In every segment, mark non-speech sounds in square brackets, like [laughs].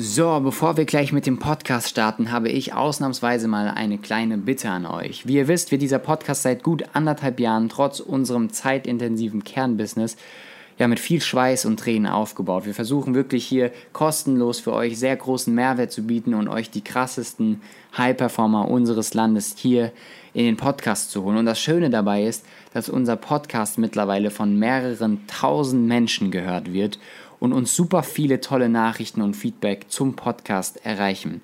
So, bevor wir gleich mit dem Podcast starten, habe ich ausnahmsweise mal eine kleine Bitte an euch. Wie ihr wisst, wird dieser Podcast seit gut anderthalb Jahren trotz unserem zeitintensiven Kernbusiness ja mit viel Schweiß und Tränen aufgebaut. Wir versuchen wirklich hier kostenlos für euch sehr großen Mehrwert zu bieten und euch die krassesten High-Performer unseres Landes hier in den Podcast zu holen. Und das Schöne dabei ist, dass unser Podcast mittlerweile von mehreren tausend Menschen gehört wird und uns super viele tolle Nachrichten und Feedback zum Podcast erreichen.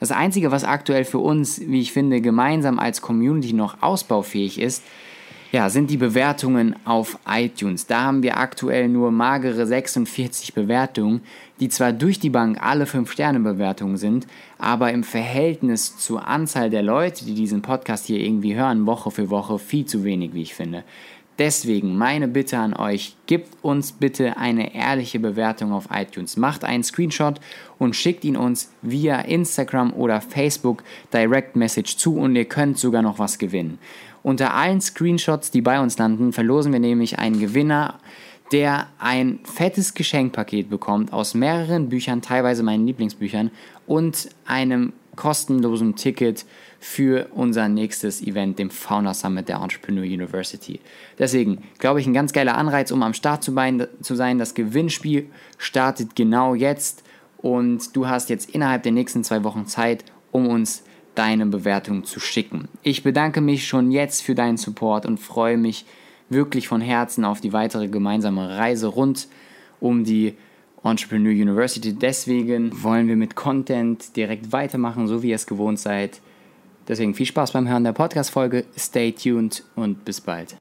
Das Einzige, was aktuell für uns, wie ich finde, gemeinsam als Community noch ausbaufähig ist, ja, sind die Bewertungen auf iTunes. Da haben wir aktuell nur magere 46 Bewertungen, die zwar durch die Bank alle 5-Sterne-Bewertungen sind, aber im Verhältnis zur Anzahl der Leute, die diesen Podcast hier irgendwie hören, Woche für Woche, viel zu wenig, wie ich finde. Deswegen meine Bitte an euch, gebt uns bitte eine ehrliche Bewertung auf iTunes. Macht einen Screenshot und schickt ihn uns via Instagram oder Facebook Direct Message zu und ihr könnt sogar noch was gewinnen. Unter allen Screenshots, die bei uns landen, verlosen wir nämlich einen Gewinner, der ein fettes Geschenkpaket bekommt aus mehreren Büchern, teilweise meinen Lieblingsbüchern und einem kostenlosen Ticket für unser nächstes Event, dem Fauna Summit der Entrepreneur University. Deswegen glaube ich, ein ganz geiler Anreiz, um am Start zu, sein. Das Gewinnspiel startet genau jetzt und du hast jetzt innerhalb der nächsten zwei Wochen Zeit, um uns deine Bewertung zu schicken. Ich bedanke mich schon jetzt für deinen Support und freue mich wirklich von Herzen auf die weitere gemeinsame Reise rund um die Entrepreneur University. Deswegen wollen wir mit Content direkt weitermachen, so wie ihr es gewohnt seid. Deswegen viel Spaß beim Hören der Podcast-Folge. Stay tuned und bis bald.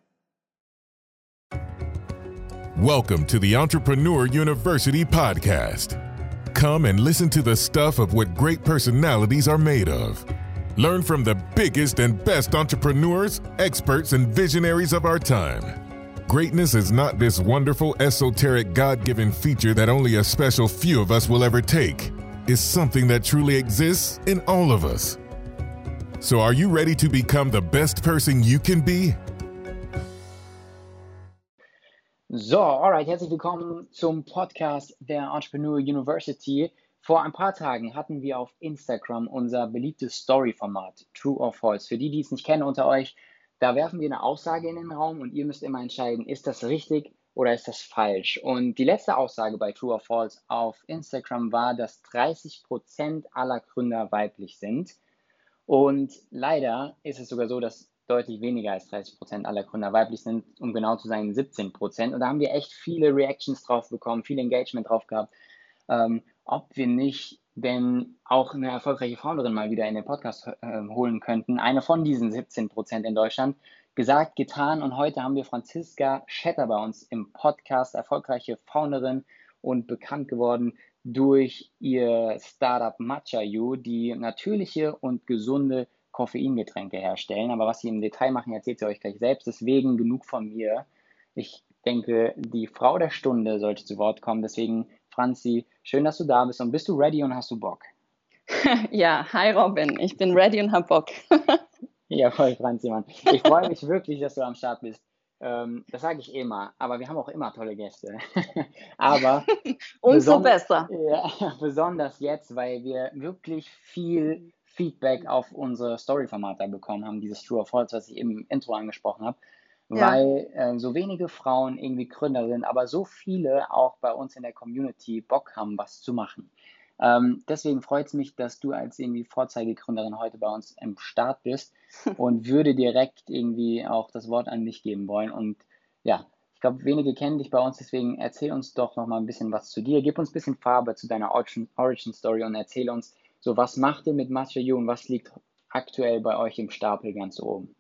Welcome to the Entrepreneur University podcast. Come and listen to the stuff of what great personalities are made of. Learn from the biggest and best entrepreneurs, experts, and visionaries of our time. Greatness is not this wonderful, esoteric, God given feature that only a special few of us will ever take. It's something that truly exists in all of us. So, are you ready to become the best person you can be? So, alright, herzlich willkommen zum Podcast der Entrepreneur University. Vor ein paar Tagen hatten wir auf Instagram unser beliebtes Story-Format, True or False. Für die, die es nicht kennen unter euch, da werfen wir eine Aussage in den Raum und ihr müsst immer entscheiden, ist das richtig oder ist das falsch? Und die letzte Aussage bei True or False auf Instagram war, dass 30% aller Gründer weiblich sind. Und leider ist es sogar so, dass deutlich weniger als 30 Prozent aller Gründer weiblich sind, um genau zu sein 17 Prozent. Und da haben wir echt viele Reactions drauf bekommen, viel Engagement drauf gehabt, ähm, ob wir nicht denn auch eine erfolgreiche Founderin mal wieder in den Podcast äh, holen könnten. Eine von diesen 17 Prozent in Deutschland. Gesagt, getan. Und heute haben wir Franziska Schetter bei uns im Podcast, erfolgreiche Founderin und bekannt geworden durch ihr Startup Matcha You, die natürliche und gesunde Koffeingetränke herstellen. Aber was sie im Detail machen, erzählt sie euch gleich selbst. Deswegen genug von mir. Ich denke, die Frau der Stunde sollte zu Wort kommen. Deswegen, Franzi, schön, dass du da bist. Und bist du ready und hast du Bock? [laughs] Ja, hi Robin. Ich bin ready und hab Bock. [laughs] ja, voll, Franzi, Mann. Ich freue mich wirklich, dass du am Start bist. Ähm, das sage ich immer, aber wir haben auch immer tolle Gäste. [laughs] aber [laughs] umso besser. Ja, [laughs] besonders jetzt, weil wir wirklich viel Feedback auf unsere Story-Formate bekommen haben, dieses True or False, was ich eben im Intro angesprochen habe. Ja. Weil äh, so wenige Frauen irgendwie Gründer sind, aber so viele auch bei uns in der Community Bock haben, was zu machen. Ähm, deswegen freut es mich, dass du als irgendwie Vorzeigegründerin heute bei uns im Start bist [laughs] und würde direkt irgendwie auch das Wort an dich geben wollen. Und ja, ich glaube, wenige kennen dich bei uns, deswegen erzähl uns doch noch mal ein bisschen was zu dir. Gib uns ein bisschen Farbe zu deiner Origin, Story und erzähl uns, so was macht ihr mit Matcha You und was liegt aktuell bei euch im Stapel ganz oben?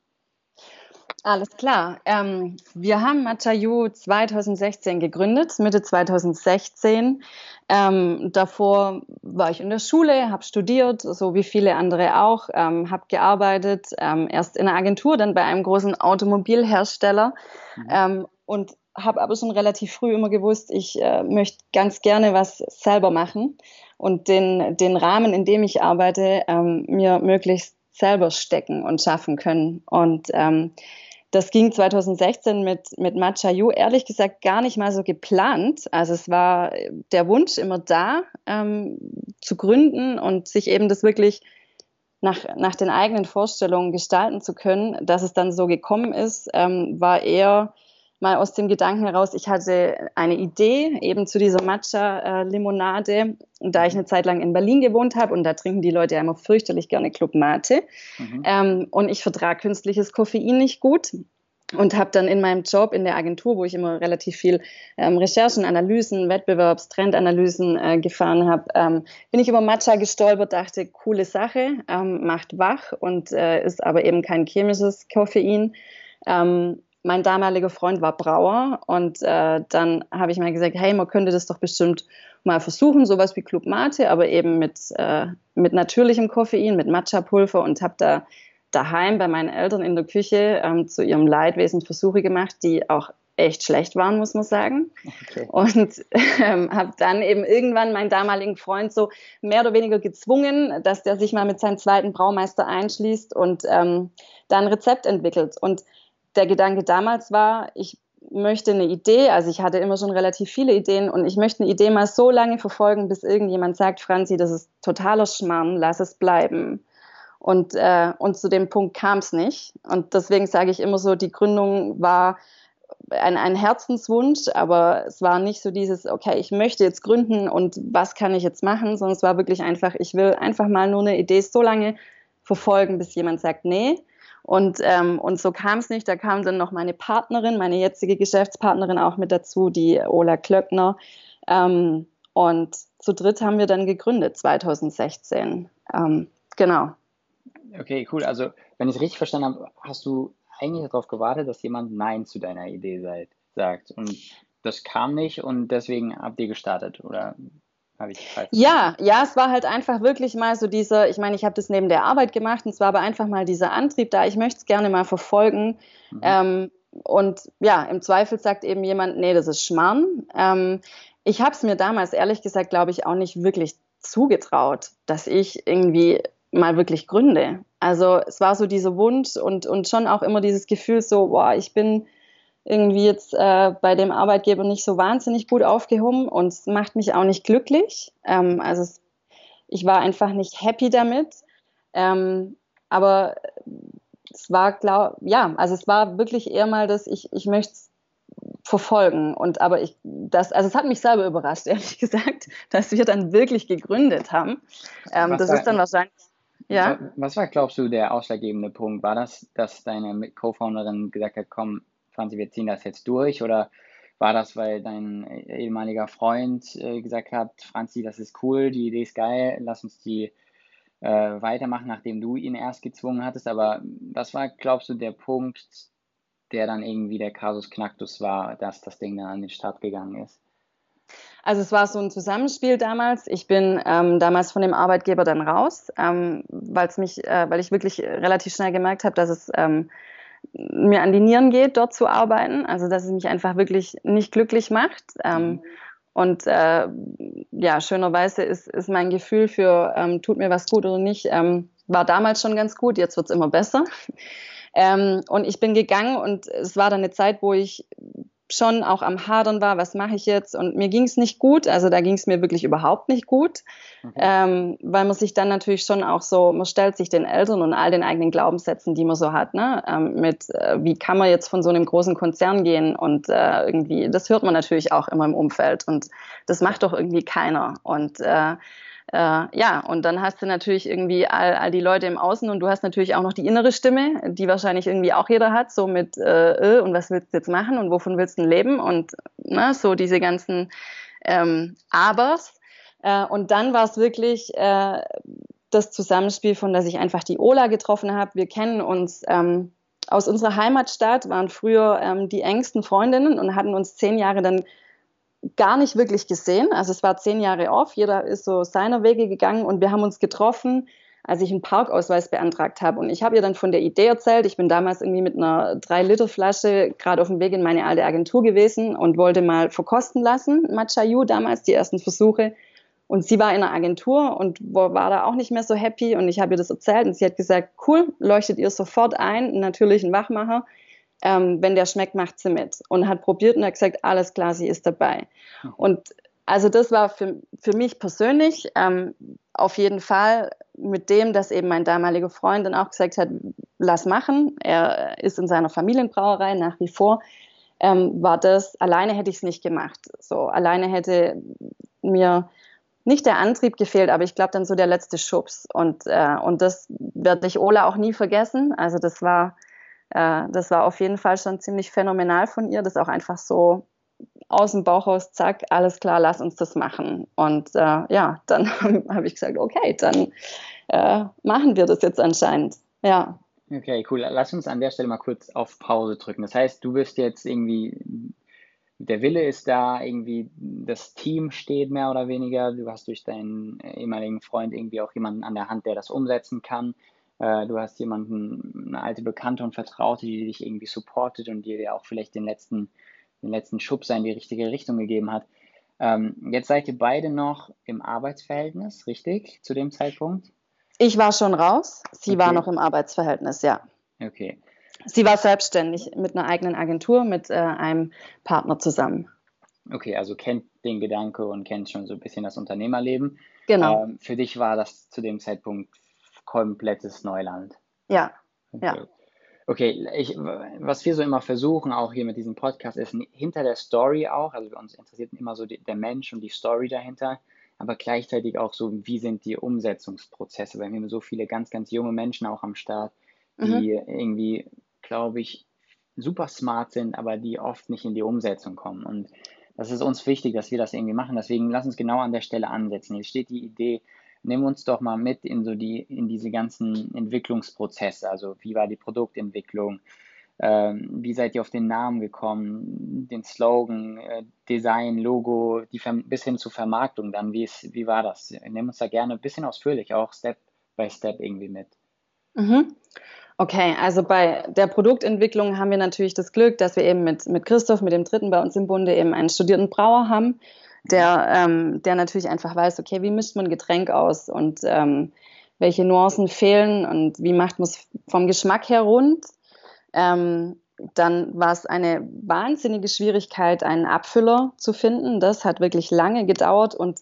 Alles klar. Ähm, wir haben Machayu 2016 gegründet, Mitte 2016. Ähm, davor war ich in der Schule, habe studiert, so wie viele andere auch, ähm, habe gearbeitet, ähm, erst in einer Agentur, dann bei einem großen Automobilhersteller mhm. Ähm, und habe aber schon relativ früh immer gewusst, ich äh, möchte ganz gerne was selber machen und den, den Rahmen, in dem ich arbeite, ähm, mir möglichst selber stecken und schaffen können. Und ähm, das ging 2016 mit, mit Matcha You ehrlich gesagt gar nicht mal so geplant. Also es war der Wunsch immer da, ähm, zu gründen und sich eben das wirklich nach, nach den eigenen Vorstellungen gestalten zu können, dass es dann so gekommen ist, ähm, war eher mal aus dem Gedanken heraus, ich hatte eine Idee eben zu dieser Matcha-Limonade, da ich eine Zeit lang in Berlin gewohnt habe und da trinken die Leute ja immer fürchterlich gerne Club Mate. Mhm. Ähm, und ich vertrage künstliches Koffein nicht gut und habe dann in meinem Job in der Agentur, wo ich immer relativ viel ähm, Recherchen, Analysen, Wettbewerbs, Trendanalysen äh, gefahren habe, ähm, bin ich über Matcha gestolpert, dachte, coole Sache, ähm, macht wach und äh, ist aber eben kein chemisches Koffein. Ähm, mein damaliger Freund war Brauer und äh, dann habe ich mal gesagt, hey, man könnte das doch bestimmt mal versuchen, sowas wie Club Mate, aber eben mit, äh, mit natürlichem Koffein, mit Matcha-Pulver und habe da daheim bei meinen Eltern in der Küche ähm, zu ihrem Leidwesen Versuche gemacht, die auch echt schlecht waren, muss man sagen. Okay. Und ähm, habe dann eben irgendwann meinen damaligen Freund so mehr oder weniger gezwungen, dass der sich mal mit seinem zweiten Braumeister einschließt und ähm, dann ein Rezept entwickelt. Und der Gedanke damals war, ich möchte eine Idee, also ich hatte immer schon relativ viele Ideen und ich möchte eine Idee mal so lange verfolgen, bis irgendjemand sagt, Franzi, das ist totaler Schmarrn, lass es bleiben. Und, äh, und zu dem Punkt kam es nicht. Und deswegen sage ich immer so, die Gründung war ein, ein Herzenswunsch, aber es war nicht so dieses, okay, ich möchte jetzt gründen und was kann ich jetzt machen, sondern es war wirklich einfach, ich will einfach mal nur eine Idee so lange verfolgen, bis jemand sagt, nee. Und, ähm, und so kam es nicht. Da kam dann noch meine Partnerin, meine jetzige Geschäftspartnerin auch mit dazu, die Ola Klöckner. Ähm, und zu dritt haben wir dann gegründet, 2016. Ähm, genau. Okay, cool. Also, wenn ich es richtig verstanden habe, hast du eigentlich darauf gewartet, dass jemand Nein zu deiner Idee sagt. Und das kam nicht und deswegen habt ihr gestartet, oder habe ich Ja, ja, es war halt einfach wirklich mal so dieser, ich meine, ich habe das neben der Arbeit gemacht und es war aber einfach mal dieser Antrieb da, ich möchte es gerne mal verfolgen. Mhm. Ähm, und ja, im Zweifel sagt eben jemand, nee, das ist Schmarrn. Ähm, ich habe es mir damals ehrlich gesagt, glaube ich, auch nicht wirklich zugetraut, dass ich irgendwie mal wirklich gründe. Also es war so dieser Wunsch und, und schon auch immer dieses Gefühl so, boah, ich bin irgendwie jetzt äh, bei dem Arbeitgeber nicht so wahnsinnig gut aufgehoben und es macht mich auch nicht glücklich. Ähm, also es, ich war einfach nicht happy damit. Ähm, aber es war, glaub, ja, also es war wirklich eher mal, dass ich, ich möchte es verfolgen. Und aber ich, das, also es hat mich selber überrascht, ehrlich [laughs] gesagt, dass wir dann wirklich gegründet haben. Ähm, das ist dann wahrscheinlich ja. Was war, glaubst du, der ausschlaggebende Punkt? War das, dass deine Co-Founderin gesagt hat, komm, Franzi, wir ziehen das jetzt durch? Oder war das, weil dein ehemaliger Freund äh, gesagt hat, Franzi, das ist cool, die Idee ist geil, lass uns die äh, weitermachen, nachdem du ihn erst gezwungen hattest? Aber was war, glaubst du, der Punkt, der dann irgendwie der Kasus Knacktus war, dass das Ding dann an den Start gegangen ist? Also es war so ein Zusammenspiel damals. Ich bin ähm, damals von dem Arbeitgeber dann raus, ähm, weil's mich, äh, weil ich wirklich relativ schnell gemerkt habe, dass es ähm, mir an die Nieren geht, dort zu arbeiten. Also dass es mich einfach wirklich nicht glücklich macht. Ähm, mhm. Und äh, ja, schönerweise ist, ist mein Gefühl für ähm, tut mir was gut oder nicht, ähm, war damals schon ganz gut, jetzt wird es immer besser. [laughs] Ähm, und ich bin gegangen und es war dann eine Zeit, wo ich schon auch am Hadern war, was mache ich jetzt? Und mir ging es nicht gut, also da ging es mir wirklich überhaupt nicht gut, okay. ähm, weil man sich dann natürlich schon auch so, man stellt sich den Eltern und all den eigenen Glaubenssätzen, die man so hat, ne? Ähm, mit, äh, wie kann man jetzt von so einem großen Konzern gehen und äh, irgendwie, das hört man natürlich auch immer im Umfeld und das macht doch irgendwie keiner und äh, äh, ja, und dann hast du natürlich irgendwie all, all die Leute im Außen und du hast natürlich auch noch die innere Stimme, die wahrscheinlich irgendwie auch jeder hat, so mit äh, äh und was willst du jetzt machen und wovon willst du leben und ne, so diese ganzen ähm, Abers. Äh, und dann war es wirklich äh, das Zusammenspiel von, dass ich einfach die Ola getroffen habe. Wir kennen uns ähm, aus unserer Heimatstadt, waren früher ähm, die engsten Freundinnen und hatten uns zehn Jahre dann gar nicht wirklich gesehen. Also es war zehn Jahre off, jeder ist so seiner Wege gegangen und wir haben uns getroffen, als ich einen Parkausweis beantragt habe. Und ich habe ihr dann von der Idee erzählt. Ich bin damals irgendwie mit einer 3-Liter-Flasche gerade auf dem Weg in meine alte Agentur gewesen und wollte mal verkosten lassen, Machayu damals, die ersten Versuche. Und sie war in einer Agentur und war da auch nicht mehr so happy. Und ich habe ihr das erzählt und sie hat gesagt, cool, leuchtet ihr sofort ein, natürlich ein Wachmacher ähm, wenn der schmeckt, macht sie mit. Und hat probiert und hat gesagt, alles klar, sie ist dabei. Und also das war für, für mich persönlich ähm, auf jeden Fall mit dem, dass eben mein damaliger Freund dann auch gesagt hat, lass machen. Er ist in seiner Familienbrauerei nach wie vor. Ähm, war das, alleine hätte ich es nicht gemacht. So, alleine hätte mir nicht der Antrieb gefehlt, aber ich glaube dann so der letzte Schubs. Und, äh, und das werde ich Ola auch nie vergessen. Also das war, äh, das war auf jeden Fall schon ziemlich phänomenal von ihr, das auch einfach so aus dem Bauch raus, zack, alles klar, lass uns das machen. Und äh, ja, dann [laughs] habe ich gesagt, okay, dann äh, machen wir das jetzt anscheinend. Ja. Okay, cool. Lass uns an der Stelle mal kurz auf Pause drücken. Das heißt, du bist jetzt irgendwie, der Wille ist da, irgendwie das Team steht mehr oder weniger. Du hast durch deinen ehemaligen Freund irgendwie auch jemanden an der Hand, der das umsetzen kann. Äh, du hast jemanden, eine alte Bekannte und Vertraute, die dich irgendwie supportet und dir auch vielleicht den letzten den letzten Schubs in die richtige Richtung gegeben hat. Ähm, jetzt seid ihr beide noch im Arbeitsverhältnis, richtig, zu dem Zeitpunkt? Ich war schon raus, sie okay. war noch im Arbeitsverhältnis, ja. Okay. Sie war selbstständig mit einer eigenen Agentur, mit äh, einem Partner zusammen. Okay, also kennt den Gedanke und kennt schon so ein bisschen das Unternehmerleben. Genau. Ähm, für dich war das zu dem Zeitpunkt komplettes Neuland. Ja. Okay. ja. Okay, ich, was wir so immer versuchen, auch hier mit diesem Podcast, ist hinter der Story auch, also uns interessiert immer so die, der Mensch und die Story dahinter, aber gleichzeitig auch so, wie sind die Umsetzungsprozesse, weil wir haben so viele ganz, ganz junge Menschen auch am Start, die mhm. irgendwie, glaube ich, super smart sind, aber die oft nicht in die Umsetzung kommen. Und das ist uns wichtig, dass wir das irgendwie machen. Deswegen lass uns genau an der Stelle ansetzen. Hier steht die Idee, nimm uns doch mal mit in so die, in diese ganzen Entwicklungsprozesse. Also wie war die Produktentwicklung? Ähm, wie seid ihr auf den Namen gekommen? Den Slogan, äh, Design, Logo, die, bis hin zur Vermarktung dann. Wie, ist, wie war das? Nimm uns da gerne ein bisschen ausführlich, auch Step by Step irgendwie mit. Mhm. Okay, also bei der Produktentwicklung haben wir natürlich das Glück, dass wir eben mit, mit Christoph, mit dem Dritten bei uns im Bunde, eben einen studierten Brauer haben der, ähm, der natürlich einfach weiß, okay, wie mischt man Getränk aus und ähm, welche Nuancen fehlen und wie macht man es vom Geschmack her rund. Ähm, dann war es eine wahnsinnige Schwierigkeit, einen Abfüller zu finden. Das hat wirklich lange gedauert und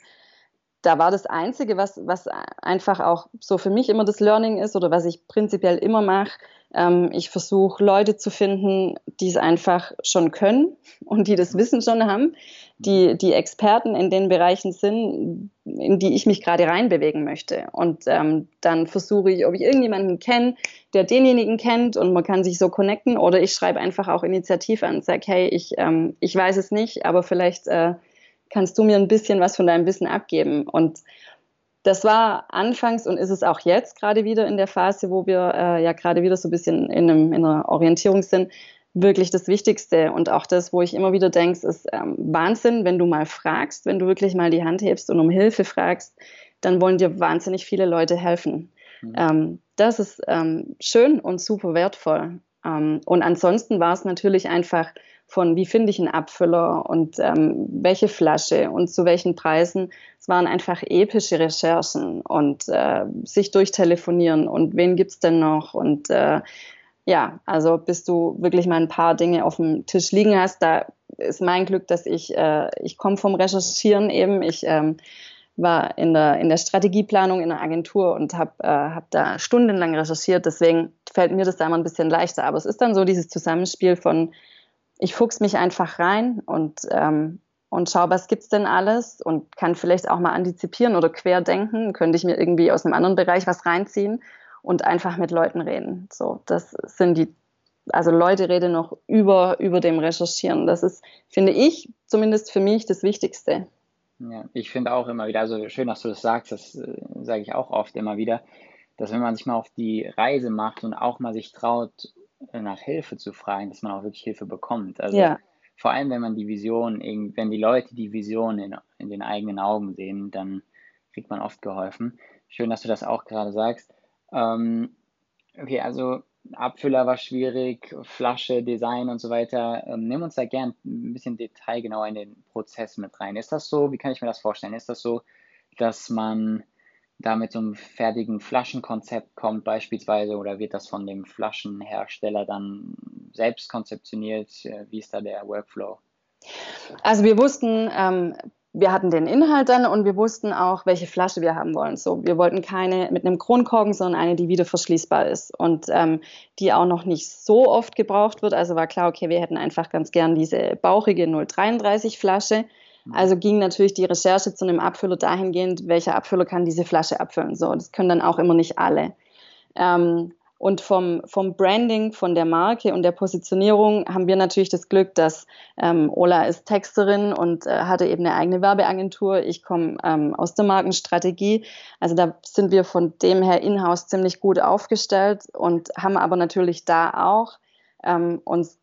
da war das Einzige, was, was einfach auch so für mich immer das Learning ist oder was ich prinzipiell immer mache. Ähm, ich versuche Leute zu finden, die es einfach schon können und die das Wissen schon haben, die, die Experten in den Bereichen sind, in die ich mich gerade reinbewegen möchte. Und ähm, dann versuche ich, ob ich irgendjemanden kenne, der denjenigen kennt und man kann sich so connecten oder ich schreibe einfach auch initiativ an und sage, hey, ich, ähm, ich weiß es nicht, aber vielleicht äh, kannst du mir ein bisschen was von deinem Wissen abgeben. Und das war anfangs und ist es auch jetzt gerade wieder in der Phase, wo wir äh, ja gerade wieder so ein bisschen in, einem, in einer Orientierung sind, wirklich das Wichtigste und auch das, wo ich immer wieder denke, ist ähm, Wahnsinn, wenn du mal fragst, wenn du wirklich mal die Hand hebst und um Hilfe fragst, dann wollen dir wahnsinnig viele Leute helfen. Mhm. Ähm, das ist ähm, schön und super wertvoll. Ähm, und ansonsten war es natürlich einfach von, wie finde ich einen Abfüller und ähm, welche Flasche und zu welchen Preisen. Es waren einfach epische Recherchen und äh, sich durchtelefonieren und wen gibt's denn noch und äh, ja, also bis du wirklich mal ein paar Dinge auf dem Tisch liegen hast, da ist mein Glück, dass ich, äh, ich komme vom Recherchieren eben, ich ähm, war in der, in der Strategieplanung in der Agentur und habe äh, hab da stundenlang recherchiert, deswegen fällt mir das da immer ein bisschen leichter, aber es ist dann so dieses Zusammenspiel von, ich fuchs mich einfach rein und, ähm, und schau, was gibt's denn alles und kann vielleicht auch mal antizipieren oder querdenken, könnte ich mir irgendwie aus einem anderen Bereich was reinziehen und einfach mit Leuten reden. So, das sind die, also Leute reden noch über, über dem Recherchieren. Das ist, finde ich, zumindest für mich das Wichtigste. Ja, ich finde auch immer wieder, also schön, dass du das sagst, das äh, sage ich auch oft immer wieder, dass wenn man sich mal auf die Reise macht und auch mal sich traut, äh, nach Hilfe zu fragen, dass man auch wirklich Hilfe bekommt. Also ja. vor allem, wenn man die Vision, wenn die Leute die Vision in, in den eigenen Augen sehen, dann kriegt man oft geholfen. Schön, dass du das auch gerade sagst. Ähm, okay, also Abfüller war schwierig, Flasche, Design und so weiter. Ähm, nimm uns da gern ein bisschen detailgenauer in den Prozess mit rein. Ist das so? Wie kann ich mir das vorstellen? Ist das so, dass man da mit so einem fertigen Flaschenkonzept kommt beispielsweise oder wird das von dem Flaschenhersteller dann selbst konzeptioniert? Wie ist da der Workflow? Also wir wussten ähm, wir hatten den Inhalt dann und wir wussten auch, welche Flasche wir haben wollen. So, wir wollten keine mit einem Kronkorken, sondern eine, die wieder verschließbar ist und ähm, die auch noch nicht so oft gebraucht wird. Also war klar, okay, wir hätten einfach ganz gern diese bauchige 033 Flasche. Mhm. Also ging natürlich die Recherche zu einem Abfüller dahingehend, welcher Abfüller kann diese Flasche abfüllen. So, das können dann auch immer nicht alle. Ähm, und vom, vom Branding, von der Marke und der Positionierung haben wir natürlich das Glück, dass ähm, Ola ist Texterin und äh, hatte eben eine eigene Werbeagentur. Ich komme ähm, aus der Markenstrategie. Also da sind wir von dem her in-house ziemlich gut aufgestellt und haben aber natürlich da auch ähm, uns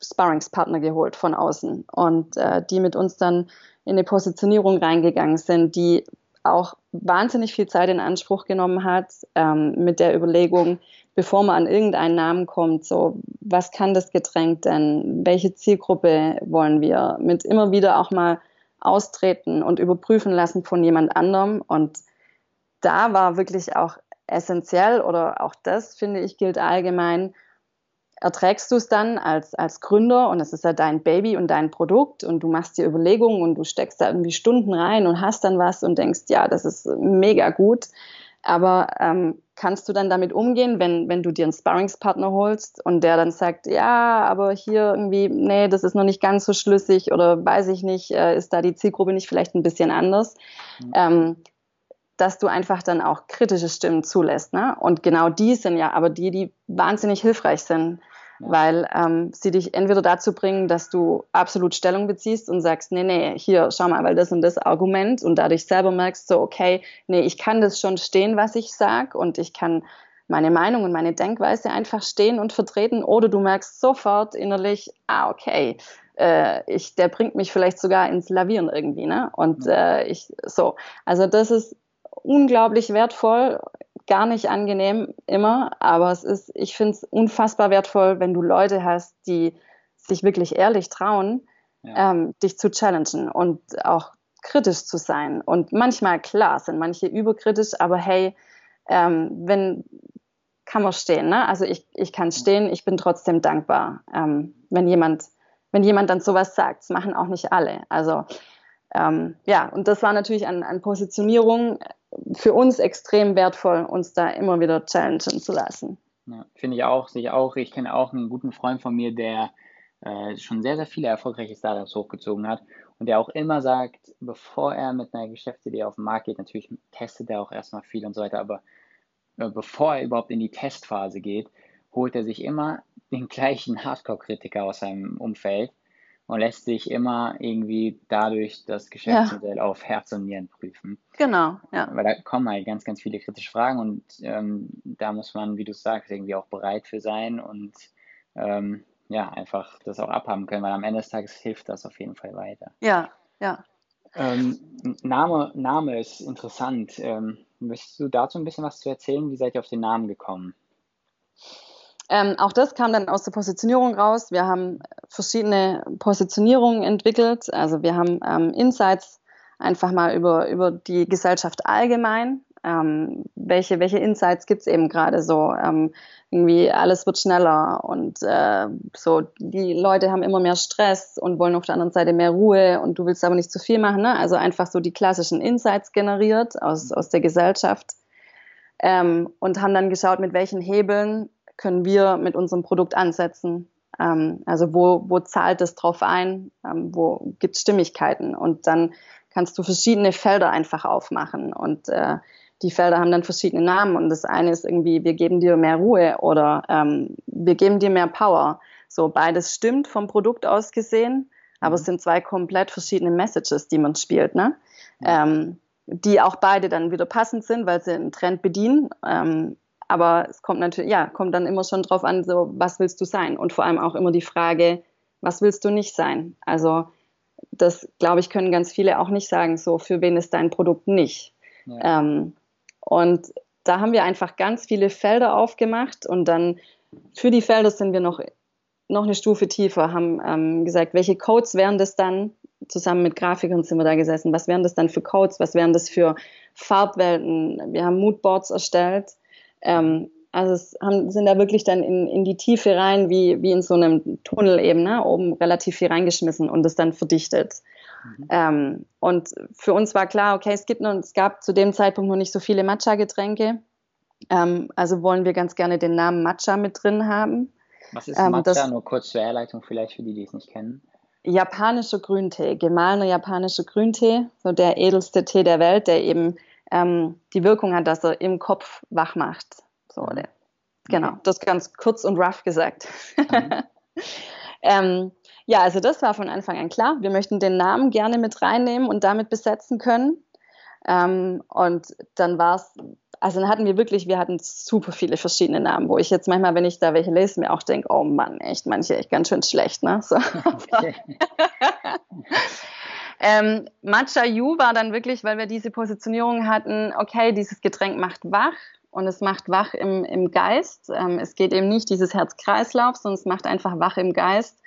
Sparringspartner geholt von außen und äh, die mit uns dann in eine Positionierung reingegangen sind, die auch wahnsinnig viel Zeit in Anspruch genommen hat ähm, mit der Überlegung, bevor man an irgendeinen Namen kommt, so was kann das Getränk denn, welche Zielgruppe wollen wir, mit immer wieder auch mal austreten und überprüfen lassen von jemand anderem. Und da war wirklich auch essentiell oder auch das, finde ich, gilt allgemein, erträgst du es dann als, als Gründer und es ist ja dein Baby und dein Produkt und du machst dir Überlegungen und du steckst da irgendwie Stunden rein und hast dann was und denkst, ja, das ist mega gut. Aber ähm, kannst du dann damit umgehen, wenn, wenn du dir einen Sparringspartner holst und der dann sagt, ja, aber hier irgendwie, nee, das ist noch nicht ganz so schlüssig oder weiß ich nicht, äh, ist da die Zielgruppe nicht vielleicht ein bisschen anders? Mhm. Ähm, dass du einfach dann auch kritische Stimmen zulässt. Ne? Und genau die sind ja aber die, die wahnsinnig hilfreich sind weil ähm, sie dich entweder dazu bringen, dass du absolut Stellung beziehst und sagst, nee, nee, hier, schau mal, weil das und das Argument und dadurch selber merkst so, okay, nee, ich kann das schon stehen, was ich sag und ich kann meine Meinung und meine Denkweise einfach stehen und vertreten oder du merkst sofort innerlich, ah, okay, äh, ich, der bringt mich vielleicht sogar ins Lavieren irgendwie, ne? Und äh, ich, so, also das ist unglaublich wertvoll gar nicht angenehm immer, aber es ist, ich finde es unfassbar wertvoll, wenn du Leute hast, die sich wirklich ehrlich trauen, ja. ähm, dich zu challengen und auch kritisch zu sein. Und manchmal, klar, sind manche überkritisch, aber hey, ähm, wenn kann man stehen, ne? Also ich, ich kann stehen, ich bin trotzdem dankbar, ähm, wenn jemand, wenn jemand dann sowas sagt. Das machen auch nicht alle. Also ähm, ja, und das war natürlich an, an Positionierung für uns extrem wertvoll, uns da immer wieder challengen zu lassen. Ja, Finde ich auch, sehe ich auch. Ich kenne auch einen guten Freund von mir, der äh, schon sehr, sehr viele erfolgreiche Startups hochgezogen hat und der auch immer sagt, bevor er mit einer Geschäftsidee auf den Markt geht, natürlich testet er auch erstmal viel und so weiter, aber äh, bevor er überhaupt in die Testphase geht, holt er sich immer den gleichen Hardcore-Kritiker aus seinem Umfeld und lässt sich immer irgendwie dadurch das Geschäftsmodell ja. auf Herz und Nieren prüfen. Genau, ja. Weil da kommen halt ganz, ganz viele kritische Fragen und ähm, da muss man, wie du sagst, irgendwie auch bereit für sein und ähm, ja, einfach das auch abhaben können, weil am Ende des Tages hilft das auf jeden Fall weiter. Ja, ja. Ähm, Name, Name ist interessant. Ähm, möchtest du dazu ein bisschen was zu erzählen? Wie seid ihr auf den Namen gekommen? Ähm, auch das kam dann aus der Positionierung raus. Wir haben verschiedene Positionierungen entwickelt. Also wir haben ähm, Insights einfach mal über, über die Gesellschaft allgemein. Ähm, welche, welche Insights gibt es eben gerade so? Ähm, irgendwie alles wird schneller und äh, so die Leute haben immer mehr Stress und wollen auf der anderen Seite mehr Ruhe und du willst aber nicht zu viel machen. Ne? Also einfach so die klassischen Insights generiert aus, aus der Gesellschaft. Ähm, und haben dann geschaut, mit welchen Hebeln können wir mit unserem Produkt ansetzen. Ähm, also wo, wo zahlt es drauf ein, ähm, wo gibt es Stimmigkeiten und dann kannst du verschiedene Felder einfach aufmachen und äh, die Felder haben dann verschiedene Namen und das eine ist irgendwie, wir geben dir mehr Ruhe oder ähm, wir geben dir mehr Power. So beides stimmt vom Produkt aus gesehen, aber es mhm. sind zwei komplett verschiedene Messages, die man spielt, ne? Ähm, die auch beide dann wieder passend sind, weil sie einen Trend bedienen. Ähm, aber es kommt natürlich, ja, kommt dann immer schon drauf an, so, was willst du sein? Und vor allem auch immer die Frage, was willst du nicht sein? Also, das, glaube ich, können ganz viele auch nicht sagen, so, für wen ist dein Produkt nicht? Ja. Ähm, und da haben wir einfach ganz viele Felder aufgemacht und dann für die Felder sind wir noch, noch eine Stufe tiefer, haben ähm, gesagt, welche Codes wären das dann? Zusammen mit Grafikern sind wir da gesessen. Was wären das dann für Codes? Was wären das für Farbwelten? Wir haben Moodboards erstellt ähm, also es haben, sind da wirklich dann in, in die Tiefe rein, wie, wie in so einem Tunnel eben, ne? oben relativ viel reingeschmissen und das dann verdichtet. Mhm. Ähm, und für uns war klar, okay, es gibt noch, es gab zu dem Zeitpunkt noch nicht so viele Matcha-Getränke. Ähm, also wollen wir ganz gerne den Namen Matcha mit drin haben. Was ist ähm, Matcha? Das, Nur kurz zur Erleitung vielleicht für die, die es nicht kennen. Japanischer Grüntee, gemahlener japanischer Grüntee, so der edelste Tee der Welt, der eben ähm, die Wirkung hat, dass er im Kopf wach macht. So, der, genau, okay. das ganz kurz und rough gesagt. Mhm. [laughs] ähm, ja, also das war von Anfang an klar. Wir möchten den Namen gerne mit reinnehmen und damit besetzen können. Ähm, und dann war es, also dann hatten wir wirklich, wir hatten super viele verschiedene Namen, wo ich jetzt manchmal, wenn ich da welche lese, mir auch denke, oh Mann, echt, manche echt ganz schön schlecht, ne? So. [laughs] Okay. [laughs] ähm, Matcha Yu war dann wirklich, weil wir diese Positionierung hatten, okay, dieses Getränk macht wach und es macht wach im, im Geist. Ähm, es geht eben nicht dieses Herz-Kreislauf, sondern es macht einfach wach im Geist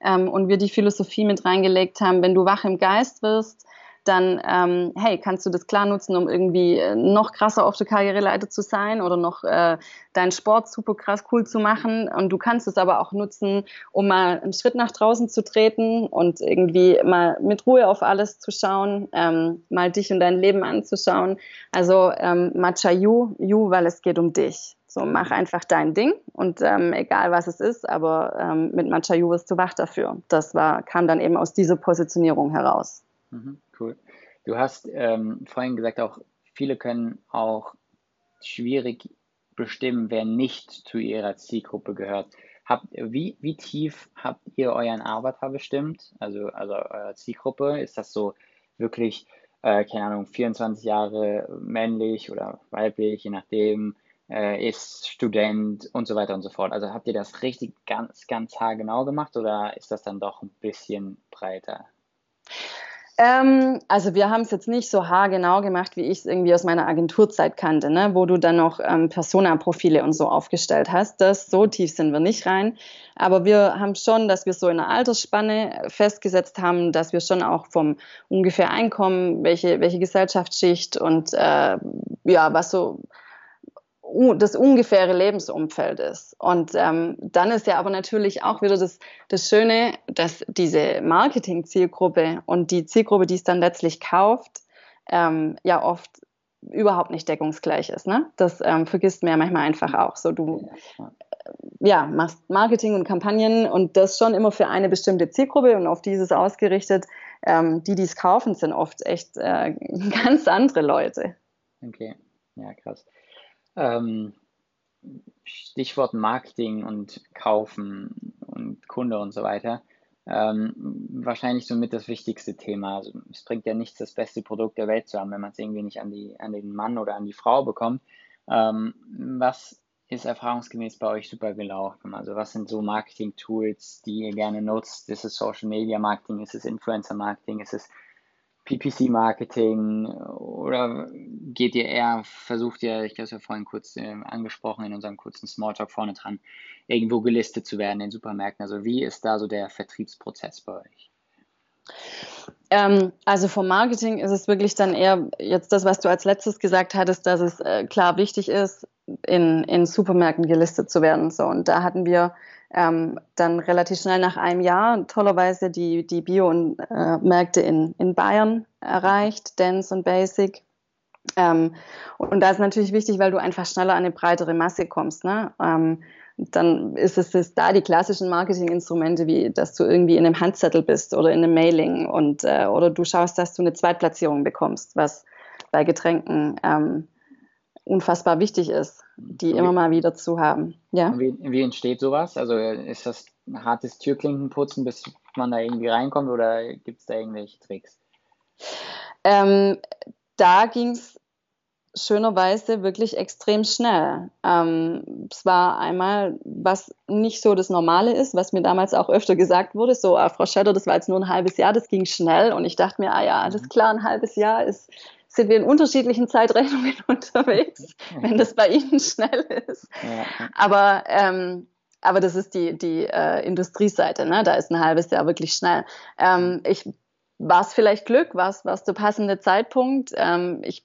ähm, und wir die Philosophie mit reingelegt haben, wenn du wach im Geist wirst, dann, ähm, hey, kannst du das klar nutzen, um irgendwie äh, noch krasser auf der Karriereleiter zu sein oder noch äh, deinen Sport super krass cool zu machen. Und du kannst es aber auch nutzen, um mal einen Schritt nach draußen zu treten und irgendwie mal mit Ruhe auf alles zu schauen, ähm, mal dich und dein Leben anzuschauen. Also ähm, Matcha You, You, weil es geht um dich. So, mach einfach dein Ding und ähm, egal was es ist, aber ähm, mit Matcha Ju wirst du wach dafür. Das war, kam dann eben aus dieser Positionierung heraus. Mhm, cool. Du hast ähm, vorhin gesagt, auch viele können auch schwierig bestimmen, wer nicht zu ihrer Zielgruppe gehört. Habt, wie, wie tief habt ihr euren Avatar bestimmt? Also, also eure Zielgruppe? Ist das so wirklich, äh, keine Ahnung, 24 Jahre männlich oder weiblich, je nachdem? äh, ist Student und so weiter und so fort. Also habt ihr das richtig ganz, ganz haargenau gemacht oder ist das dann doch ein bisschen breiter? Ähm, also wir haben es jetzt nicht so haargenau gemacht, wie ich es irgendwie aus meiner Agenturzeit kannte, ne? wo du dann noch ähm, Persona-Profile und so aufgestellt hast. Das so tief sind wir nicht rein. Aber wir haben schon, dass wir so in der Altersspanne festgesetzt haben, dass wir schon auch vom ungefähr Einkommen, welche, welche Gesellschaftsschicht und äh, ja, was so das ungefähre Lebensumfeld ist. Und ähm, dann ist ja aber natürlich auch wieder das, das Schöne, dass diese Marketing-Zielgruppe und die Zielgruppe, die es dann letztlich kauft, ähm, ja oft überhaupt nicht deckungsgleich ist. Ne? Das ähm, vergisst man ja manchmal einfach auch. So du äh, ja, machst Marketing und Kampagnen und das schon immer für eine bestimmte Zielgruppe und auf dieses ausgerichtet. Ähm, die, die es kaufen, sind oft echt äh, [laughs] ganz andere Leute. Okay, ja, krass. Ähm, Stichwort Marketing und Kaufen und Kunde und so weiter. Ähm, wahrscheinlich somit das wichtigste Thema. Also, es bringt ja nichts, das beste Produkt der Welt zu haben, wenn man es irgendwie nicht an, die, an den Mann oder an die Frau bekommt. Ähm, was ist erfahrungsgemäß bei euch super gelaufen? Also was sind so Marketing-Tools, die ihr gerne nutzt? Ist es Social Media Marketing? Ist es Influencer Marketing? Ist es PPC-Marketing oder geht ihr eher, versucht ihr, ich habe es ja vorhin kurz äh, angesprochen in unserem kurzen Smalltalk vorne dran, irgendwo gelistet zu werden in Supermärkten? Also wie ist da so der Vertriebsprozess bei euch? Ähm, also vom Marketing ist es wirklich dann eher jetzt das, was du als letztes gesagt hattest, dass es äh, klar wichtig ist, in, in Supermärkten gelistet zu werden. So, und da hatten wir ähm, dann relativ schnell nach einem Jahr tollerweise die, die Bio-Märkte äh, in, in Bayern erreicht, Dance und Basic. Ähm, und da ist natürlich wichtig, weil du einfach schneller an eine breitere Masse kommst. Ne? Ähm, dann ist es ist da die klassischen Marketinginstrumente, wie dass du irgendwie in einem Handzettel bist oder in einem Mailing und äh, oder du schaust, dass du eine Zweitplatzierung bekommst, was bei Getränken ähm, unfassbar wichtig ist, die wie, immer mal wieder zu haben. Ja? Wie, wie entsteht sowas? Also ist das ein hartes Türklinkenputzen, bis man da irgendwie reinkommt oder gibt es da irgendwelche Tricks? Ähm, da ging es schönerweise wirklich extrem schnell. Ähm, es war einmal, was nicht so das Normale ist, was mir damals auch öfter gesagt wurde, so, ah, Frau Schedder, das war jetzt nur ein halbes Jahr, das ging schnell und ich dachte mir, ah ja, alles mhm. klar, ein halbes Jahr ist sind wir in unterschiedlichen Zeitrechnungen [laughs] unterwegs, wenn das bei Ihnen schnell ist. Aber, ähm, aber das ist die, die äh, Industrieseite, ne? da ist ein halbes Jahr wirklich schnell. Ähm, ich war es vielleicht Glück, war es der passende Zeitpunkt. Ähm, ich,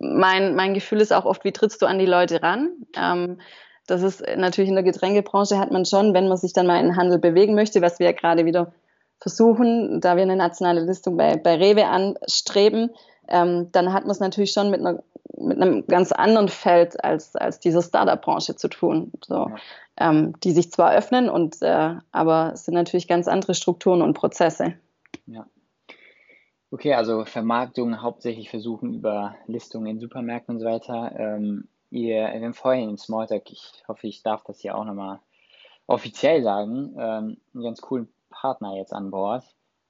mein, mein Gefühl ist auch oft, wie trittst du an die Leute ran? Ähm, das ist natürlich in der Getränkebranche hat man schon, wenn man sich dann mal in den Handel bewegen möchte, was wir ja gerade wieder versuchen, da wir eine nationale Listung bei, bei Rewe anstreben, ähm, dann hat man es natürlich schon mit, einer, mit einem ganz anderen Feld als, als diese Startup-Branche zu tun. So, ja. ähm, die sich zwar öffnen, und, äh, aber es sind natürlich ganz andere Strukturen und Prozesse. Ja. Okay, also Vermarktung hauptsächlich versuchen über Listungen in Supermärkten und so weiter. Ähm, ihr, wir haben vorhin in Smalltalk, ich hoffe, ich darf das hier auch nochmal offiziell sagen, ähm, einen ganz coolen Partner jetzt an Bord.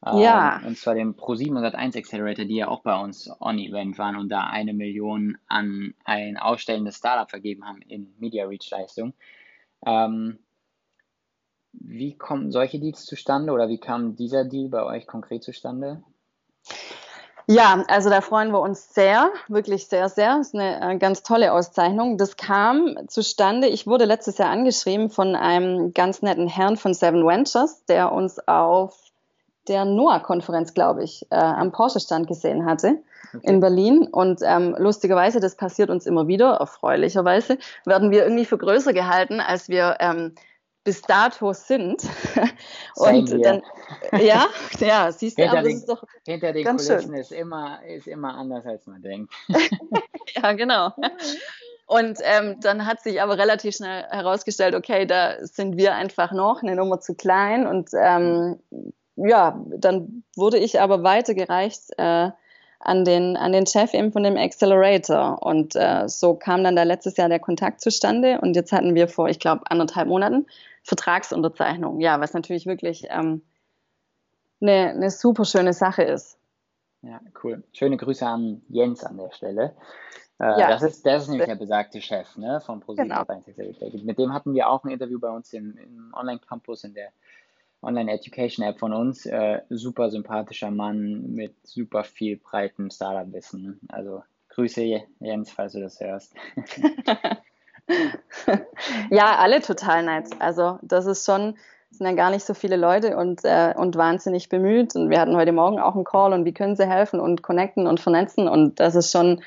Ähm, ja. Und zwar den Pro701 Accelerator, die ja auch bei uns on-Event waren und da eine Million an ein ausstellendes Startup vergeben haben in Media Reach Leistung. Ähm, wie kommen solche Deals zustande oder wie kam dieser Deal bei euch konkret zustande? Ja, also da freuen wir uns sehr, wirklich sehr, sehr. Das ist eine äh, ganz tolle Auszeichnung. Das kam zustande, ich wurde letztes Jahr angeschrieben von einem ganz netten Herrn von Seven Ventures, der uns auf der NOAA-Konferenz, glaube ich, äh, am Porsche-Stand gesehen hatte okay. in Berlin. Und ähm, lustigerweise, das passiert uns immer wieder, erfreulicherweise, werden wir irgendwie für größer gehalten, als wir ähm, bis dato sind. [laughs] und dann, ja, [laughs] ja, siehst du, hinter, den, ist doch hinter den ganz Kulissen schön. ist immer, ist immer anders, als man denkt. [laughs] ja, genau. Und ähm, dann hat sich aber relativ schnell herausgestellt, okay, da sind wir einfach noch eine Nummer zu klein. Und ähm, ja, dann wurde ich aber weitergereicht äh, an den, an den Chef eben von dem Accelerator. Und äh, so kam dann da letztes Jahr der Kontakt zustande. Und jetzt hatten wir vor, ich glaube, anderthalb Monaten Vertragsunterzeichnung. Ja, was natürlich wirklich ähm, eine, eine super schöne Sache ist. Ja, cool. Schöne Grüße an Jens an der Stelle. Äh, ja. das, ist, das ist nämlich der besagte Chef ne, von ProSieben genau. Mit dem hatten wir auch ein Interview bei uns im, im Online-Campus in der Online-Education-App von uns. Äh, super sympathischer Mann mit super viel breitem Startup-Wissen. Also Grüße Jens, falls du das hörst. [laughs] ja, alle total nett. Also das ist schon, sind ja gar nicht so viele Leute und, äh, und wahnsinnig bemüht. Und wir hatten heute Morgen auch einen Call und wie können sie helfen und connecten und vernetzen. Und das ist schon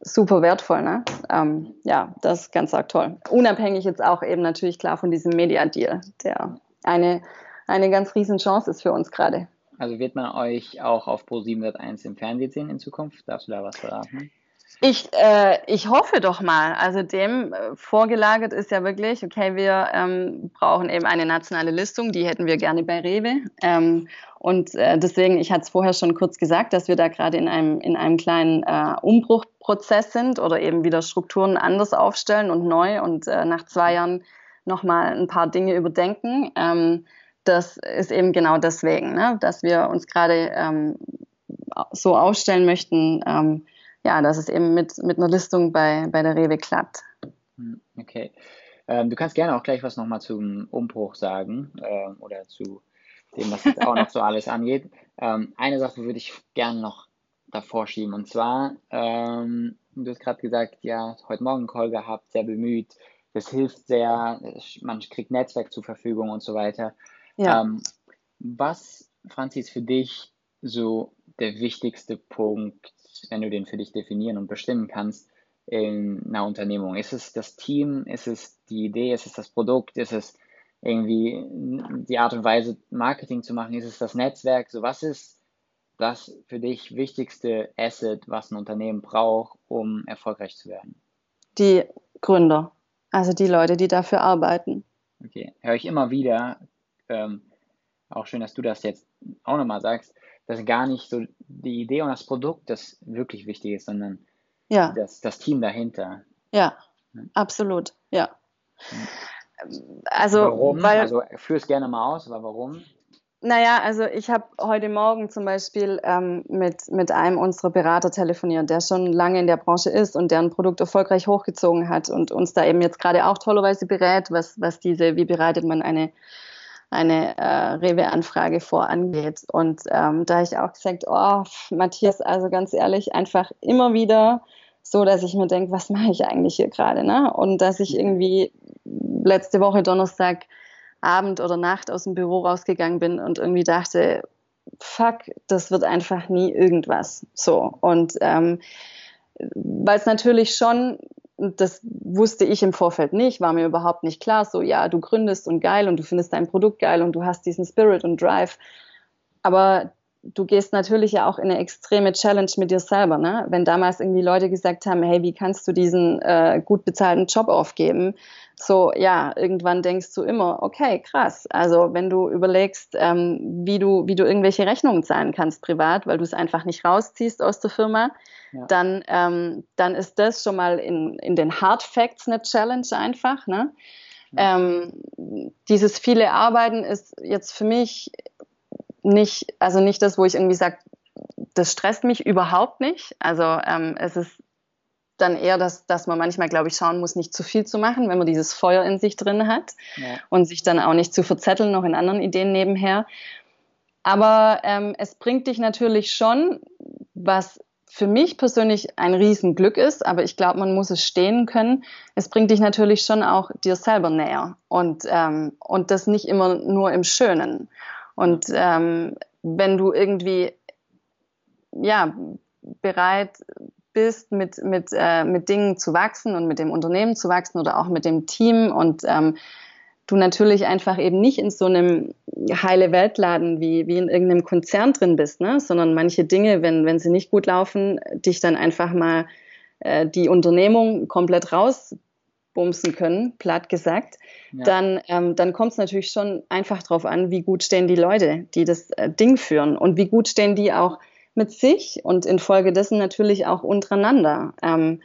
super wertvoll. Ne? Ähm, ja, das ist ganz arg toll. Unabhängig jetzt auch eben natürlich klar von diesem Media-Deal, der eine, eine ganz riesen Chance ist für uns gerade. Also wird man euch auch auf Pro 701 im Fernsehen sehen in Zukunft? Darfst du da was verraten? Ich, äh, ich hoffe doch mal. Also dem äh, vorgelagert ist ja wirklich, okay, wir ähm, brauchen eben eine nationale Listung, die hätten wir gerne bei Rewe. Ähm, und äh, deswegen, ich hatte es vorher schon kurz gesagt, dass wir da gerade in einem, in einem kleinen äh, Umbruchprozess sind oder eben wieder Strukturen anders aufstellen und neu und äh, nach zwei Jahren nochmal ein paar Dinge überdenken. Ähm, das ist eben genau deswegen, ne, dass wir uns gerade ähm, so aufstellen möchten, ähm, ja, dass es eben mit, mit einer Listung bei, bei der Rewe klappt. Hm, okay. Ähm, du kannst gerne auch gleich was nochmal zum Umbruch sagen äh, oder zu dem, was jetzt auch noch so alles angeht. Ähm, eine Sache würde ich gerne noch davor schieben und zwar, ähm, du hast gerade gesagt, ja, heute Morgen Call gehabt, sehr bemüht, das hilft sehr, man kriegt Netzwerk zur Verfügung und so weiter. Ja. Ähm, was, Franzi, ist für dich so der wichtigste Punkt wenn du den für dich definieren und bestimmen kannst in einer Unternehmung? Ist es das Team? Ist es die Idee? Ist es das Produkt? Ist es irgendwie die Art und Weise, Marketing zu machen? Ist es das Netzwerk? So, was ist das für dich wichtigste Asset, was ein Unternehmen braucht, um erfolgreich zu werden? Die Gründer, also die Leute, die dafür arbeiten. Okay, höre ich immer wieder. Ähm, auch schön, dass du das jetzt auch nochmal sagst dass gar nicht so die Idee und das Produkt das wirklich wichtig ist, sondern ja. das, das Team dahinter. Ja, absolut, ja. Also, warum? Weil, also führ es gerne mal aus, aber warum? Naja, also ich habe heute Morgen zum Beispiel ähm, mit, mit einem unserer Berater telefoniert, der schon lange in der Branche ist und der ein Produkt erfolgreich hochgezogen hat und uns da eben jetzt gerade auch tollerweise berät, was, was diese, wie bereitet man eine eine äh, Rewe-Anfrage vorangeht. Und ähm, da habe ich auch gesagt, oh, Matthias, also ganz ehrlich, einfach immer wieder so, dass ich mir denke, was mache ich eigentlich hier gerade? Ne? Und dass ich irgendwie letzte Woche Donnerstag Abend oder Nacht aus dem Büro rausgegangen bin und irgendwie dachte, fuck, das wird einfach nie irgendwas. So. Und ähm, weil es natürlich schon das wusste ich im Vorfeld nicht, war mir überhaupt nicht klar. So, ja, du gründest und geil und du findest dein Produkt geil und du hast diesen Spirit und Drive. aber du gehst natürlich ja auch in eine extreme Challenge mit dir selber. Ne? Wenn damals irgendwie Leute gesagt haben, hey, wie kannst du diesen äh, gut bezahlten Job aufgeben? So, ja, irgendwann denkst du immer, okay, krass. Also wenn du überlegst, ähm, wie du, wie du irgendwelche Rechnungen zahlen kannst privat, weil du es einfach nicht rausziehst aus der Firma, ja. dann, ähm, dann ist das schon mal in, in den Hard Facts eine Challenge einfach. Ne? Ja. Ähm, dieses viele Arbeiten ist jetzt für mich nicht, also nicht das, wo ich irgendwie sage, das stresst mich überhaupt nicht. Also ähm, es ist dann eher, dass, dass man manchmal, glaube ich, schauen muss, nicht zu viel zu machen, wenn man dieses Feuer in sich drin hat ja. und sich dann auch nicht zu verzetteln, noch in anderen Ideen nebenher. Aber ähm, es bringt dich natürlich schon, was für mich persönlich ein Riesenglück ist, aber ich glaube, man muss es stehen können. Es bringt dich natürlich schon auch dir selber näher und, ähm, und das nicht immer nur im Schönen. Und ähm, wenn du irgendwie ja bereit bist, mit, mit, äh, mit Dingen zu wachsen und mit dem Unternehmen zu wachsen oder auch mit dem Team und ähm, du natürlich einfach eben nicht in so einem heile Weltladen wie, wie in irgendeinem Konzern drin bist, ne? sondern manche Dinge, wenn, wenn sie nicht gut laufen, dich dann einfach mal äh, die Unternehmung komplett raus bumsen können, platt gesagt, ja. dann, ähm, dann kommt es natürlich schon einfach darauf an, wie gut stehen die Leute, die das äh, Ding führen und wie gut stehen die auch mit sich und infolgedessen natürlich auch untereinander. Ähm,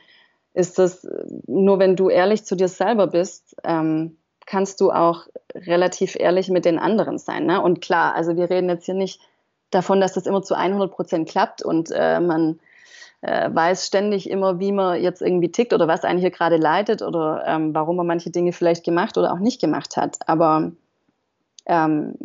ist das, nur wenn du ehrlich zu dir selber bist, ähm, kannst du auch relativ ehrlich mit den anderen sein. Ne? Und klar, also wir reden jetzt hier nicht davon, dass das immer zu 100 Prozent klappt und äh, man äh, weiß ständig immer, wie man jetzt irgendwie tickt oder was einen hier gerade leitet oder ähm, warum man manche Dinge vielleicht gemacht oder auch nicht gemacht hat. Aber ähm,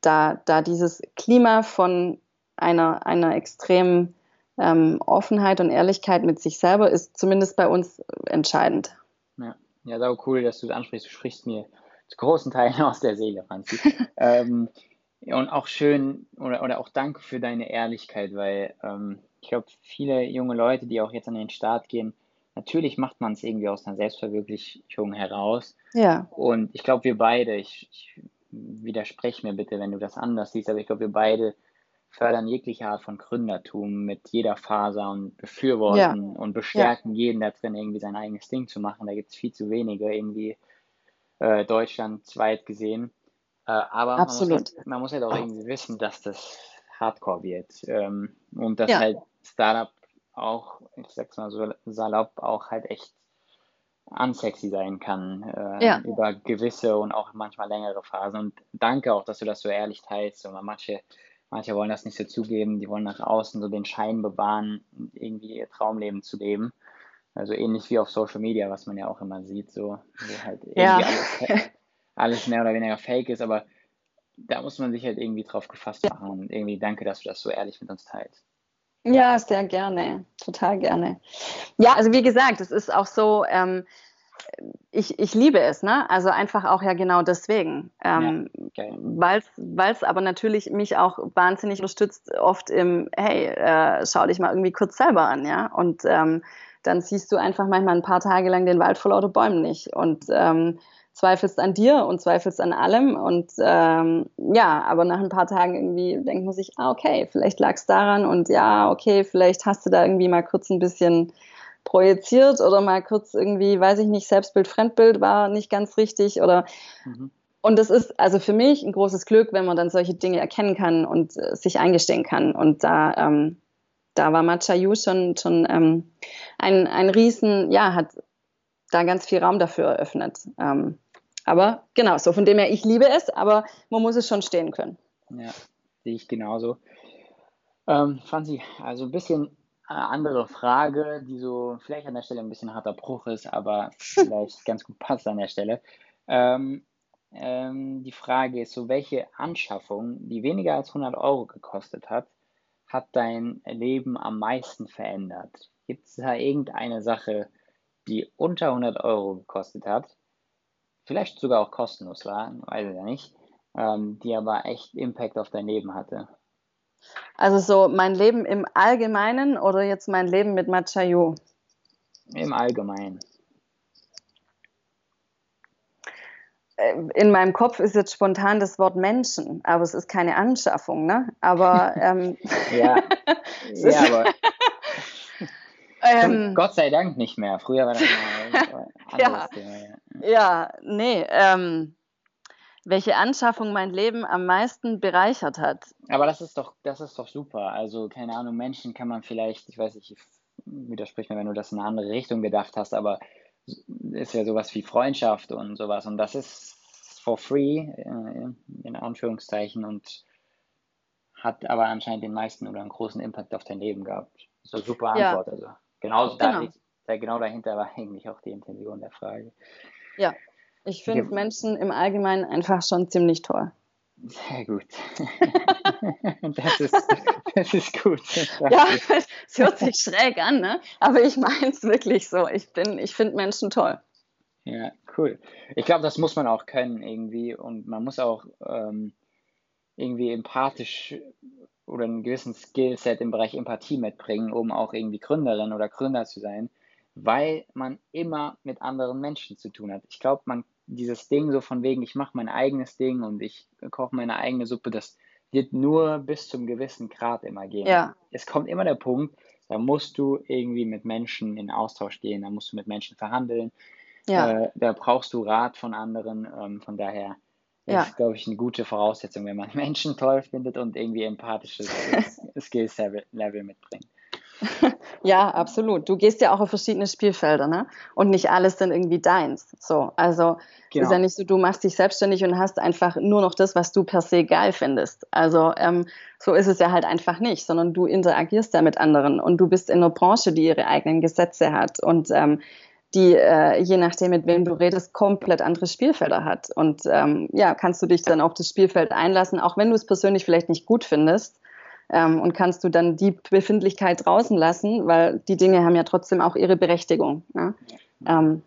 da, da dieses Klima von einer, einer extremen ähm, Offenheit und Ehrlichkeit mit sich selber ist zumindest bei uns entscheidend. Ja, ja sau cool, dass du das ansprichst. Du sprichst mir zu großen Teilen [laughs] aus der Seele, Franzi. [laughs] ähm, und auch schön oder, oder auch danke für deine Ehrlichkeit, weil ähm, ich glaube, viele junge Leute, die auch jetzt an den Start gehen, natürlich macht man es irgendwie aus einer Selbstverwirklichung heraus. Ja. Und ich glaube, wir beide, ich, ich widerspreche mir bitte, wenn du das anders siehst, aber ich glaube, wir beide fördern jegliche Art von Gründertum mit jeder Faser und befürworten ja. und bestärken ja. jeden da drin, irgendwie sein eigenes Ding zu machen. Da gibt es viel zu wenige, irgendwie äh, deutschlandweit gesehen. Äh, aber Absolut. Man, muss halt, man muss halt auch irgendwie wissen, dass das Hardcore wird. Ähm, und dass ja. halt Startup auch, ich sag's mal so salopp, auch halt echt unsexy sein kann äh, ja. über gewisse und auch manchmal längere Phasen. Und danke auch, dass du das so ehrlich teilst. Und manche, manche wollen das nicht so zugeben, die wollen nach außen so den Schein bewahren, irgendwie ihr Traumleben zu leben. Also ähnlich wie auf Social Media, was man ja auch immer sieht, so wo halt irgendwie ja. alles, [laughs] alles mehr oder weniger fake ist, aber da muss man sich halt irgendwie drauf gefasst machen. Und irgendwie danke, dass du das so ehrlich mit uns teilst. Ja, sehr gerne, total gerne. Ja, also wie gesagt, es ist auch so, ähm, ich, ich liebe es, ne? Also einfach auch ja genau deswegen. Ähm, ja, okay. Weil es aber natürlich mich auch wahnsinnig unterstützt, oft im, hey, äh, schau dich mal irgendwie kurz selber an, ja. Und ähm, dann siehst du einfach manchmal ein paar Tage lang den Wald vor lauter Bäumen nicht. Und ähm, zweifelst an dir und zweifelst an allem. Und ähm, ja, aber nach ein paar Tagen irgendwie denkt man sich, ah, okay, vielleicht lag es daran und ja, okay, vielleicht hast du da irgendwie mal kurz ein bisschen projiziert oder mal kurz irgendwie, weiß ich nicht, Selbstbild, Fremdbild war nicht ganz richtig oder mhm. und das ist also für mich ein großes Glück, wenn man dann solche Dinge erkennen kann und äh, sich eingestehen kann. Und da, ähm, da war Machayu schon, schon ähm, ein, ein Riesen, ja, hat da ganz viel Raum dafür eröffnet. Ähm, aber genau, so von dem her, ich liebe es, aber man muss es schon stehen können. Ja, sehe ich genauso. Ähm, Franzi, also ein bisschen eine andere Frage, die so vielleicht an der Stelle ein bisschen harter Bruch ist, aber vielleicht ganz gut passt an der Stelle. Ähm, ähm, die Frage ist so, welche Anschaffung, die weniger als 100 Euro gekostet hat, hat dein Leben am meisten verändert? Gibt es da irgendeine Sache, die unter 100 Euro gekostet hat, vielleicht sogar auch kostenlos war, weiß ich ja nicht, ähm, die aber echt Impact auf dein Leben hatte? Also so mein Leben im Allgemeinen oder jetzt mein Leben mit Machayo? Im Allgemeinen. äh, in meinem Kopf ist jetzt spontan das Wort Menschen, aber es ist keine Anschaffung, ne? Aber [laughs] ähm, ja, [laughs] ja, aber [laughs] ähm, Gott sei Dank nicht mehr. Früher war das mal ja, Thema. Ja, ja nee. Ähm, welche Anschaffung mein Leben am meisten bereichert hat. Aber das ist doch, das ist doch super. Also, keine Ahnung, Menschen kann man vielleicht, ich weiß nicht, widersprich mir, wenn du das in eine andere Richtung gedacht hast, aber ist ja sowas wie Freundschaft und sowas. Und das ist for free, äh, in Anführungszeichen, und hat aber anscheinend den meisten oder einen großen Impact auf dein Leben gehabt. Eine super Antwort. Ja. Also genau, genau. Da, genau dahinter war eigentlich auch die Intention der Frage. Ja, ich finde ja. Menschen im Allgemeinen einfach schon ziemlich toll. Sehr gut. [laughs] das, ist, das ist gut. [laughs] Ja, es hört sich schräg an, ne? aber ich meine es wirklich so. Ich, ich finde Menschen toll. Ja, cool. Ich glaube, das muss man auch können irgendwie und man muss auch ähm, irgendwie empathisch oder einen gewissen Skillset im Bereich Empathie mitbringen, um auch irgendwie Gründerin oder Gründer zu sein, weil man immer mit anderen Menschen zu tun hat. Ich glaube, man dieses Ding so von wegen, ich mache mein eigenes Ding und ich koche meine eigene Suppe, das wird nur bis zum gewissen Grad immer gehen. Ja. Es kommt immer der Punkt, da musst du irgendwie mit Menschen in Austausch gehen, da musst du mit Menschen verhandeln, ja. Äh, da brauchst du Rat von anderen. Ähm, von daher ja. ist, glaube ich, eine gute Voraussetzung, wenn man [laughs] Menschen toll findet und irgendwie empathisches [laughs] Skills-Level mitbringt. [laughs] Ja, absolut. Du gehst ja auch auf verschiedene Spielfelder, ne? Und nicht alles dann irgendwie deins. So, also genau. ist ja nicht so, du machst dich selbstständig und hast einfach nur noch das, was du per se geil findest. Also ähm, so ist es ja halt einfach nicht, sondern du interagierst ja mit anderen und du bist in einer Branche, die ihre eigenen Gesetze hat und ähm, die, äh, je nachdem, mit wem du redest, komplett andere Spielfelder hat. Und ähm, ja, kannst du dich dann auf das Spielfeld einlassen, auch wenn du es persönlich vielleicht nicht gut findest ähm, und kannst du dann die Befindlichkeit draußen lassen, weil die Dinge haben ja trotzdem auch ihre Berechtigung. Ne? Ja, ähm,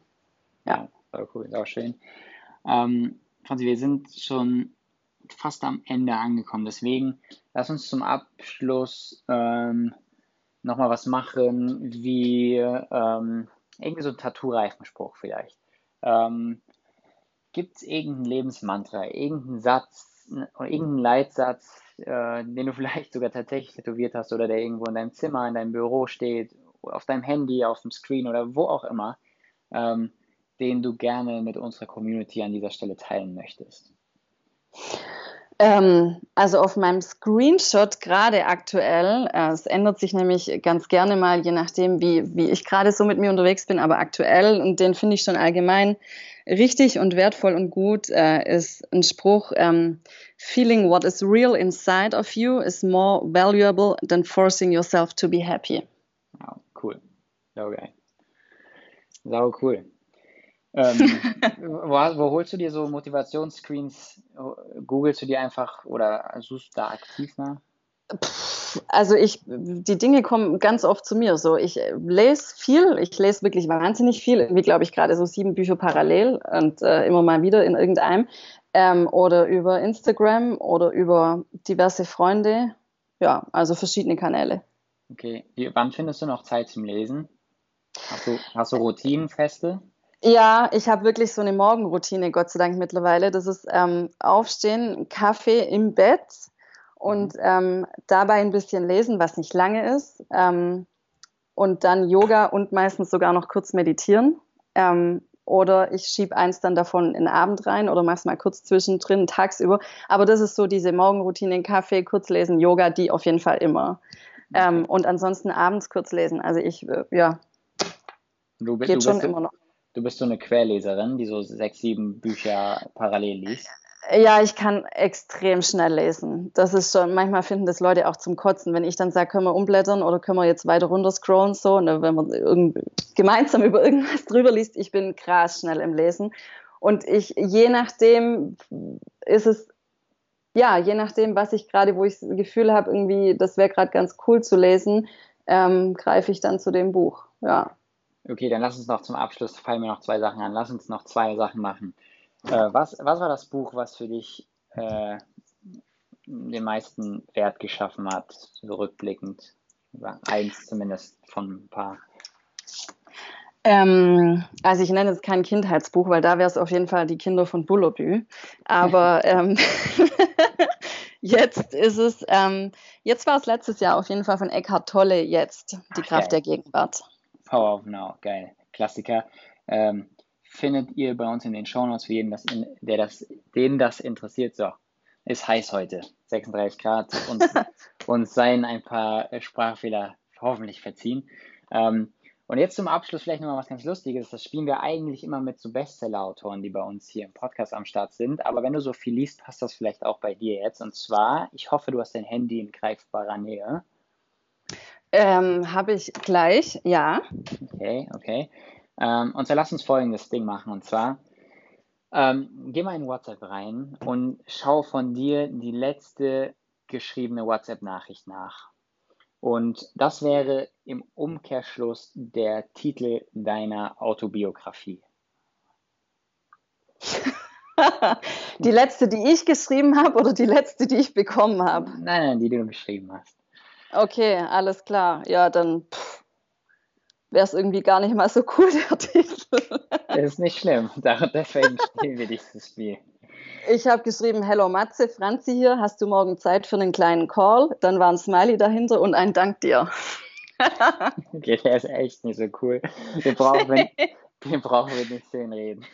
ja. ja cool, ist auch schön. Ähm, Franzi, wir sind schon fast am Ende angekommen, deswegen lass uns zum Abschluss ähm, nochmal was machen, wie ähm, irgendwie so ein Tattoo-Reifenspruch vielleicht. Ähm, Gibt es irgendein Lebensmantra, irgendeinen Satz oder irgendeinen Leitsatz, äh, den du [laughs] vielleicht sogar tatsächlich tätowiert hast oder der irgendwo in deinem Zimmer, in deinem Büro steht, auf deinem Handy, auf dem Screen oder wo auch immer, ähm, den du gerne mit unserer Community an dieser Stelle teilen möchtest? Ähm, also auf meinem Screenshot gerade aktuell, äh, es ändert sich nämlich ganz gerne mal, je nachdem, wie, wie ich gerade so mit mir unterwegs bin, aber aktuell, und den finde ich schon allgemein richtig und wertvoll und gut, äh, ist ein Spruch, ähm, Feeling what is real inside of you is more valuable than forcing yourself to be happy. Wow, cool. Geil. Sau cool. Ähm, [laughs] wo, wo, holst du dir so Motivationsscreens? Googlest du die einfach oder suchst du da aktiv nach? Also ich, die Dinge kommen ganz oft zu mir. So, ich lese viel, ich lese wirklich wahnsinnig viel, wie glaube ich gerade so sieben Bücher parallel und äh, immer mal wieder in irgendeinem ähm, oder über Instagram oder über diverse Freunde. Ja, also verschiedene Kanäle. Okay, wie, wann findest du noch Zeit zum Lesen? Hast du, hast du Routinenfeste? Ja, ich habe wirklich so eine Morgenroutine, Gott sei Dank mittlerweile. Das ist ähm, Aufstehen, Kaffee im Bett und mhm. ähm, dabei ein bisschen lesen, was nicht lange ist. Ähm, und dann Yoga und meistens sogar noch kurz meditieren. Ähm, oder ich schiebe eins dann davon in den Abend rein oder mach's mal kurz zwischendrin, tagsüber. Aber das ist so diese Morgenroutine, Kaffee, kurz lesen, Yoga, die auf jeden Fall immer. Ähm, und ansonsten abends kurz lesen. Also ich, äh, ja, du, geht du schon immer noch. Du bist so eine Querleserin, die so sechs, sieben Bücher parallel liest. Ja, ich kann extrem schnell lesen. Das ist schon, manchmal finden das Leute auch zum Kotzen, wenn ich dann sage, können wir umblättern oder können wir jetzt weiter runter scrollen, so, ne, wenn man gemeinsam [laughs] über irgendwas drüber liest. Ich bin krass schnell im Lesen. Und ich, je nachdem, ist es, ja, je nachdem, was ich gerade, wo ich das Gefühl habe, irgendwie, das wäre gerade ganz cool zu lesen, ähm, greife ich dann zu dem Buch. Ja. Okay, dann lass uns noch zum Abschluss, fallen mir noch zwei Sachen an. Lass uns noch zwei Sachen machen. Äh, was, was war das Buch, was für dich äh, den meisten Wert geschaffen hat, so rückblickend? Eins zumindest von ein paar. Ähm, also ich nenne es kein Kindheitsbuch, weil da wäre es auf jeden Fall die Kinder von Bullerbü. Aber [laughs] ähm, [laughs] jetzt ist es, ähm, jetzt war es letztes Jahr auf jeden Fall von Eckhart Tolle jetzt, die Ach, Kraft geil. der Gegenwart. Power of Now, geil. Klassiker. Ähm, findet ihr bei uns in den Shownotes für jeden, das in, der das, den das interessiert. So, ist heiß heute, 36 Grad und [laughs] uns seien ein paar Sprachfehler hoffentlich verziehen. Ähm, und jetzt zum Abschluss vielleicht nochmal was ganz Lustiges. Das spielen wir eigentlich immer mit so Bestseller-Autoren, die bei uns hier im Podcast am Start sind. Aber wenn du so viel liest, passt das vielleicht auch bei dir jetzt. Und zwar, ich hoffe, du hast dein Handy in greifbarer Nähe. Ähm, Habe ich gleich, ja. Okay, okay. Ähm, und so lass uns folgendes Ding machen. Und zwar, ähm, geh mal in WhatsApp rein und schau von dir die letzte geschriebene WhatsApp-Nachricht nach. Und das wäre im Umkehrschluss der Titel deiner Autobiografie. [laughs] die letzte, die ich geschrieben habe oder die letzte, die ich bekommen habe? Nein, nein, die du geschrieben hast. Okay, alles klar. Ja, dann wäre es irgendwie gar nicht mal so cool, [laughs] der Titel. Das ist nicht schlimm. Deswegen spielen wir dieses Spiel. Ich habe geschrieben, Hello Matze, Franzi hier, hast du morgen Zeit für einen kleinen Call? Dann war ein Smiley dahinter und ein Dank dir. [laughs] okay, der ist echt nicht so cool. Wir brauchen, wir, [laughs] brauchen nicht schön reden.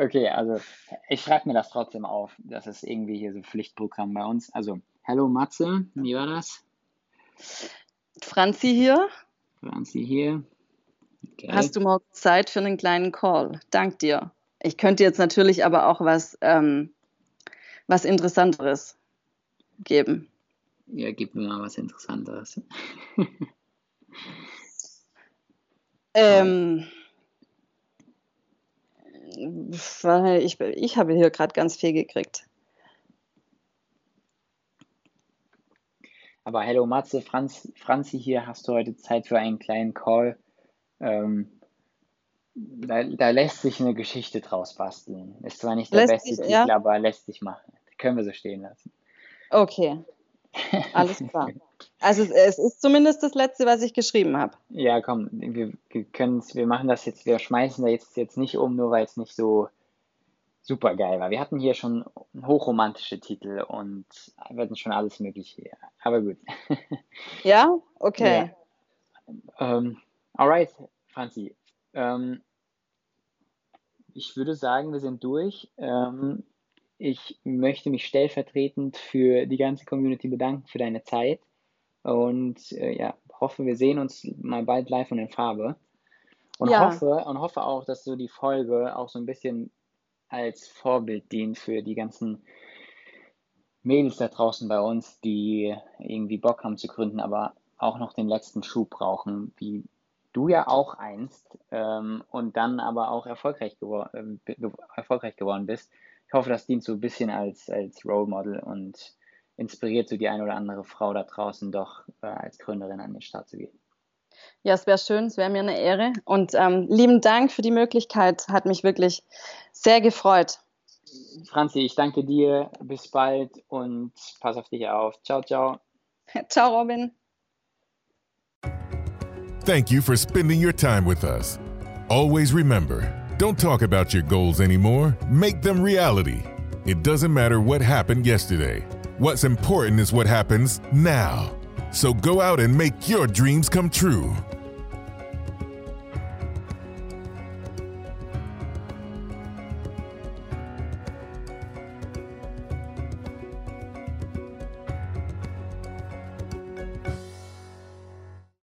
Okay, also ich schreibe mir das trotzdem auf. Das ist irgendwie hier so Pflichtprogramm bei uns. Also, Hello Matze, wie war das? Franzi hier. Franzi hier. Okay. Hast du morgen Zeit für einen kleinen Call? Dank dir. Ich könnte jetzt natürlich aber auch was, ähm, was Interessanteres geben. Ja, gib mir mal was Interessanteres. ähm, ich, ich habe hier gerade ganz viel gekriegt. Aber hallo Matze, Franz, Franzi hier, hast du heute Zeit für einen kleinen Call? Ähm, da, da, lässt sich eine Geschichte draus basteln. Ist zwar nicht der lässt beste sich, Titel, ja? aber lässt sich machen. können wir so stehen lassen. Okay. Alles [laughs] klar. Also es ist zumindest das letzte, was ich geschrieben habe. Ja, komm, wir, wir wir machen das jetzt, wir schmeißen da jetzt, jetzt nicht um, nur weil es nicht so super geil war. Wir hatten hier schon hochromantische Titel und wir hatten schon alles Mögliche. Aber gut. [laughs] Ja? Okay. Ja. Ähm, alright, Franzi. Ähm, ich würde sagen, wir sind durch. Ähm, ich möchte mich stellvertretend für die ganze Community bedanken für deine Zeit und äh, ja, hoffe, wir sehen uns mal bald live und in Farbe. Und ja. hoffe und hoffe auch, dass so die Folge auch so ein bisschen als Vorbild dient für die ganzen Mädels da draußen bei uns, die irgendwie Bock haben zu gründen, aber auch noch den letzten Schub brauchen, wie du ja auch einst ähm, und dann aber auch erfolgreich, gewor äh, erfolgreich geworden bist. Ich hoffe, das dient so ein bisschen als, als Role Model und inspiriert so die eine oder andere Frau da draußen doch äh, als Gründerin an den Start zu gehen. Ja, es wäre schön, es wäre mir eine Ehre. Und ähm, lieben Dank für die Möglichkeit, hat mich wirklich sehr gefreut. Franzi, ich danke dir. Bis bald und pass auf dich auf. Ciao, ciao. [laughs] ciao, Robin. Thank you for spending your time with us. Always remember don't talk about your goals anymore, make them reality. It doesn't matter what happened yesterday. What's important is what happens now. So go out and make your dreams come true.